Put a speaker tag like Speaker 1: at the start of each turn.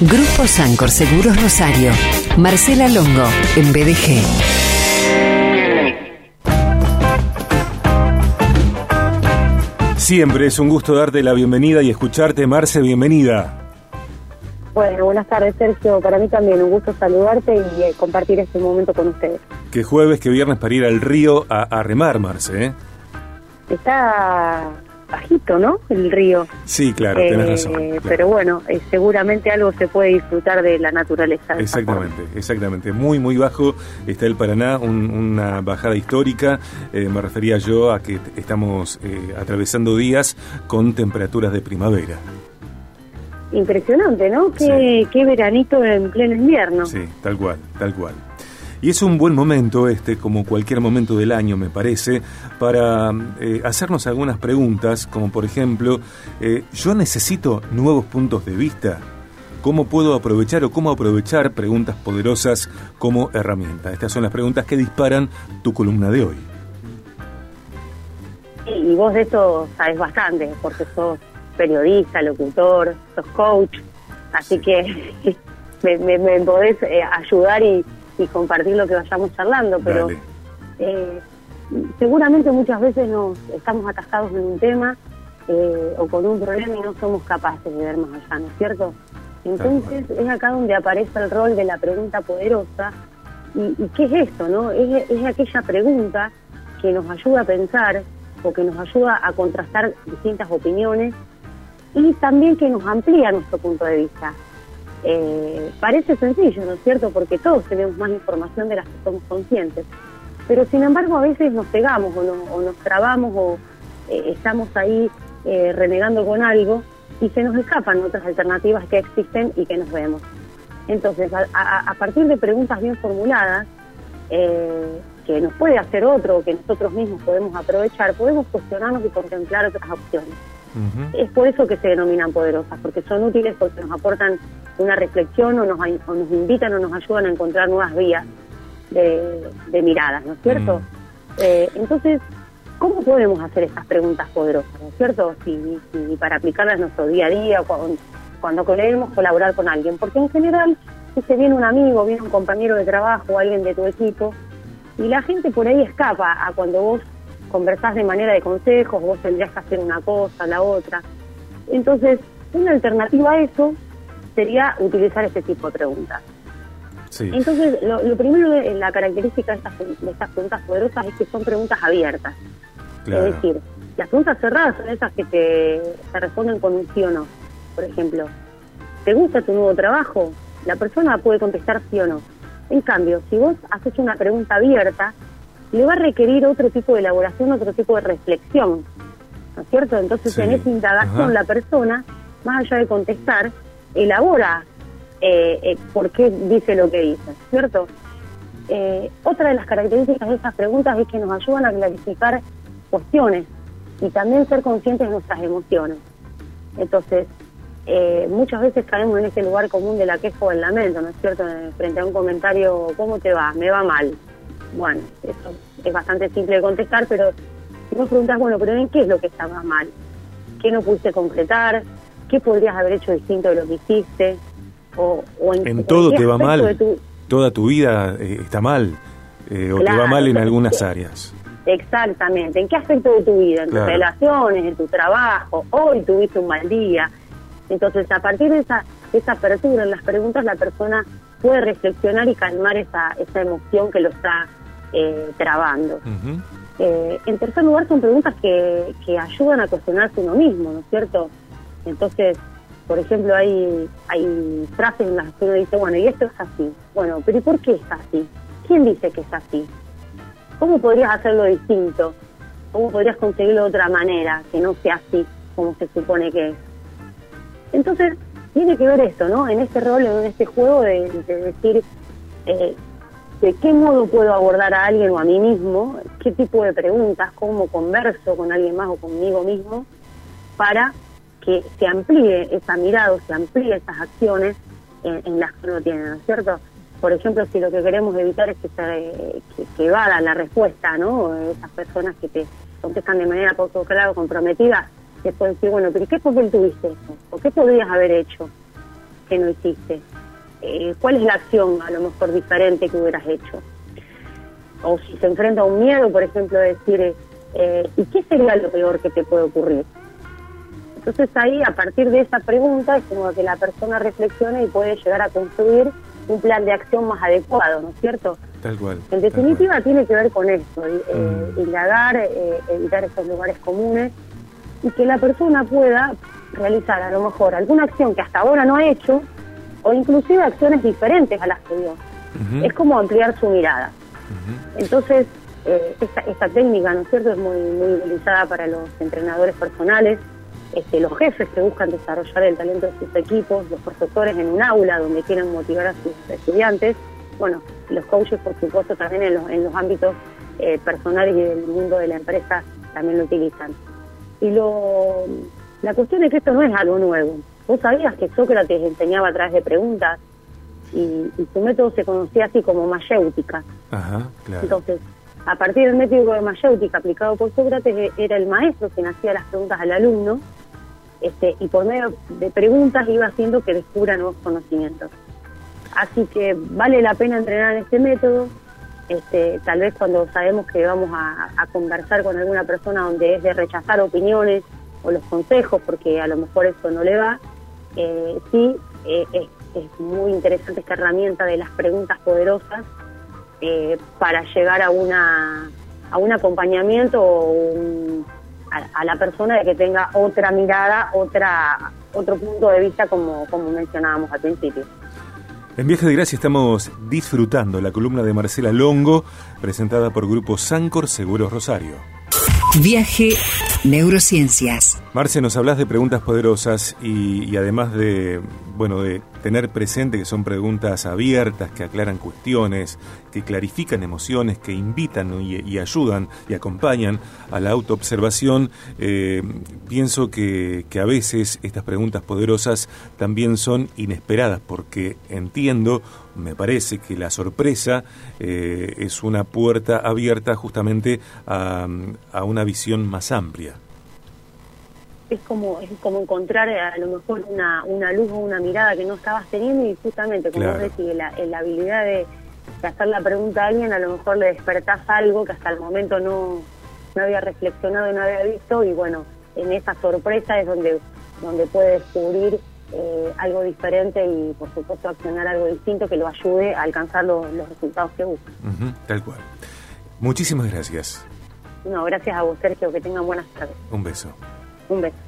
Speaker 1: Grupo Sancor Seguros Rosario. Marcela Longo, en BDG.
Speaker 2: Siempre es un gusto darte la bienvenida y escucharte, Marce, bienvenida.
Speaker 3: Bueno, buenas tardes, Sergio. Para mí también un gusto saludarte y eh, compartir este momento con ustedes.
Speaker 2: Que jueves, que viernes para ir al río a, remar, Marce. ¿eh?
Speaker 3: Está bajito, ¿no? El río.
Speaker 2: Sí, claro, eh, razón.
Speaker 3: Pero bueno, eh, seguramente algo se puede disfrutar de la naturaleza.
Speaker 2: exactamente, exactamente. Muy, muy bajo está el Paraná, una bajada histórica. Eh, me refería yo a que estamos atravesando días con temperaturas de primavera.
Speaker 3: Impresionante, ¿no? Qué, qué veranito en pleno invierno.
Speaker 2: Sí, tal cual, tal cual. Y es un buen momento este, como cualquier momento del año me parece, para eh, hacernos algunas preguntas, como por ejemplo, eh, ¿yo necesito nuevos puntos de vista? ¿Cómo puedo aprovechar o cómo aprovechar preguntas poderosas como herramienta? Estas son las preguntas que disparan tu columna de hoy.
Speaker 3: Y vos de esto sabes bastante, porque sos periodista, locutor, sos coach, así que me, podés eh, ayudar y, y compartir lo que vayamos charlando, pero eh, seguramente muchas veces nos estamos atascados en un tema eh, o con un problema y no somos capaces de ver más allá, ¿no es cierto? Entonces es acá donde aparece el rol de la pregunta poderosa. ¿Y, qué es esto? no es, es aquella pregunta que nos ayuda a pensar o que nos ayuda a contrastar distintas opiniones y también que nos amplía nuestro punto de vista. Eh, parece sencillo, ¿no es cierto? Porque todos tenemos más información de las que somos conscientes. Pero sin embargo a veces nos pegamos o, nos trabamos o eh, estamos ahí eh, renegando con algo y se nos escapan otras alternativas que existen y que nos vemos. Entonces, a, partir de preguntas bien formuladas, que nos puede hacer otro o que nosotros mismos podemos aprovechar, podemos cuestionarnos y contemplar otras opciones. Es por eso que se denominan poderosas, porque son útiles porque nos aportan una reflexión o nos, nos invitan o nos ayudan a encontrar nuevas vías de, miradas, ¿no es cierto? Mm. Eh, entonces, ¿cómo podemos hacer estas preguntas poderosas, ¿no es cierto? Si, para aplicarlas en nuestro día a día, cuando, cuando queremos colaborar con alguien, porque en general, si se viene un amigo, viene un compañero de trabajo, alguien de tu equipo, y la gente por ahí escapa a cuando vos conversás de manera de consejos, vos tendrías que hacer una cosa, la otra. Entonces, una alternativa a eso sería utilizar este tipo de preguntas. Entonces, lo, primero, de, la característica de estas, preguntas poderosas es que son preguntas abiertas. Es decir, las preguntas cerradas son esas que te, te responden con un sí o no. Por ejemplo, ¿te gusta tu nuevo trabajo? La persona puede contestar sí o no. En cambio, si vos haces una pregunta abierta, le va a requerir otro tipo de elaboración, otro tipo de reflexión, ¿no es cierto? Entonces, en esa indagación, la persona, más allá de contestar, elabora eh, eh, por qué dice lo que dice, ¿cierto? Eh, otra de las características de estas preguntas es que nos ayudan a clarificar cuestiones y también ser conscientes de nuestras emociones. Entonces, muchas veces caemos en ese lugar común de la queja o el lamento, ¿no es cierto? Frente a un comentario, ¿cómo te va? Me va mal. Bueno, eso es bastante simple de contestar, pero si vos preguntas, bueno, pero ¿en qué es lo que estaba mal? ¿Qué no pudiste concretar? ¿Qué podrías haber hecho distinto de lo que hiciste?
Speaker 2: O, en, todo te va mal, toda tu vida eh, está mal, eh, o te va mal en algunas áreas.
Speaker 3: Exactamente, ¿en qué aspecto de tu vida? En tus relaciones, en tu trabajo, hoy tuviste un mal día. Entonces, a partir de esa, esa apertura en las preguntas, la persona puede reflexionar y calmar esa, esa emoción que lo está eh, trabando. Eh, en tercer lugar, son preguntas que, que ayudan a cuestionarse uno mismo, ¿no es cierto? Entonces, por ejemplo, hay, hay frases en las que uno dice, bueno, y esto es así. Bueno, pero ¿y por qué es así? ¿Quién dice que es así? ¿Cómo podrías hacerlo distinto? ¿Cómo podrías conseguirlo de otra manera, que no sea así como se supone que es? Entonces, tiene que ver esto, ¿no? En este rol, en este juego de, decir eh, de qué modo puedo abordar a alguien o a mí mismo, qué tipo de preguntas, cómo converso con alguien más o conmigo mismo, para que se amplíe esa mirada, se amplíe esas acciones en, las que uno tiene, ¿no es cierto? Por ejemplo, si lo que queremos evitar es que se que, vada la respuesta, ¿no? Esas personas que te contestan de manera poco clara o comprometida, pueden decir, bueno, pero ¿qué papel tuviste? ¿O qué podrías haber hecho? que no hiciste? Eh, ¿Cuál es la acción a lo mejor diferente que hubieras hecho? O si se enfrenta a un miedo, por ejemplo, decir, eh, ¿y qué sería lo peor que te puede ocurrir? Entonces ahí, a partir de esa pregunta, es como que la persona reflexiona y puede llegar a construir un plan de acción más adecuado, ¿no es cierto?
Speaker 2: Tal cual.
Speaker 3: En definitiva, tiene que ver con esto, eh, mm. indagar, eh, evitar esos lugares comunes y que la persona pueda realizar a lo mejor alguna acción que hasta ahora no ha hecho o inclusive acciones diferentes a las que dio. Es como ampliar su mirada. Entonces, eh, esta, esta, técnica, ¿no es cierto?, es muy, muy utilizada para los entrenadores personales, este, los jefes que buscan desarrollar el talento de sus equipos, los profesores en un aula donde quieren motivar a sus estudiantes, bueno, los coaches, por supuesto, también en los, en los ámbitos eh, personales y del mundo de la empresa también lo utilizan. Y lo, la cuestión es que esto no es algo nuevo. Vos sabías que Sócrates enseñaba a través de preguntas y, su método se conocía así como mayéutica.
Speaker 2: Ajá, claro.
Speaker 3: Entonces, a partir del método de mayéutica aplicado por Sócrates, e, era el maestro quien hacía las preguntas al alumno este, y por medio de preguntas iba haciendo que descubra nuevos conocimientos. Así que vale la pena entrenar en este método. Este, tal vez cuando sabemos que vamos a, conversar con alguna persona donde es de rechazar opiniones o los consejos, porque a lo mejor eso no le va, eh, sí eh, es, muy interesante esta herramienta de las preguntas poderosas eh, para llegar a una a un acompañamiento o un, a, la persona de que tenga otra mirada, otra otro punto de vista como, como mencionábamos al principio.
Speaker 2: En Viaje de Gracia estamos disfrutando la columna de Marcela Longo, presentada por Grupo Sancor Seguros Rosario.
Speaker 1: Viaje Neurociencias.
Speaker 2: Marce, nos hablas de preguntas poderosas y, además de, bueno, de tener presente que son preguntas abiertas, que aclaran cuestiones, que clarifican emociones, que invitan y, ayudan y acompañan a la autoobservación, eh, pienso que, que, a veces estas preguntas poderosas también son inesperadas, porque entiendo, me parece que la sorpresa eh, es una puerta abierta justamente a, a una visión más amplia
Speaker 3: es como es como encontrar a lo mejor una, una luz o una mirada que no estabas teniendo y justamente como vos decís la, la habilidad de, hacer la pregunta a alguien a lo mejor le despertás algo que hasta el momento no, no había reflexionado y no había visto y bueno en esa sorpresa es donde donde puede descubrir eh, algo diferente y por supuesto accionar algo distinto que lo ayude a alcanzar los resultados que busca.
Speaker 2: Tal cual. Muchísimas gracias.
Speaker 3: No gracias a vos Sergio que tengan buenas tardes.
Speaker 2: Un beso
Speaker 3: un beso.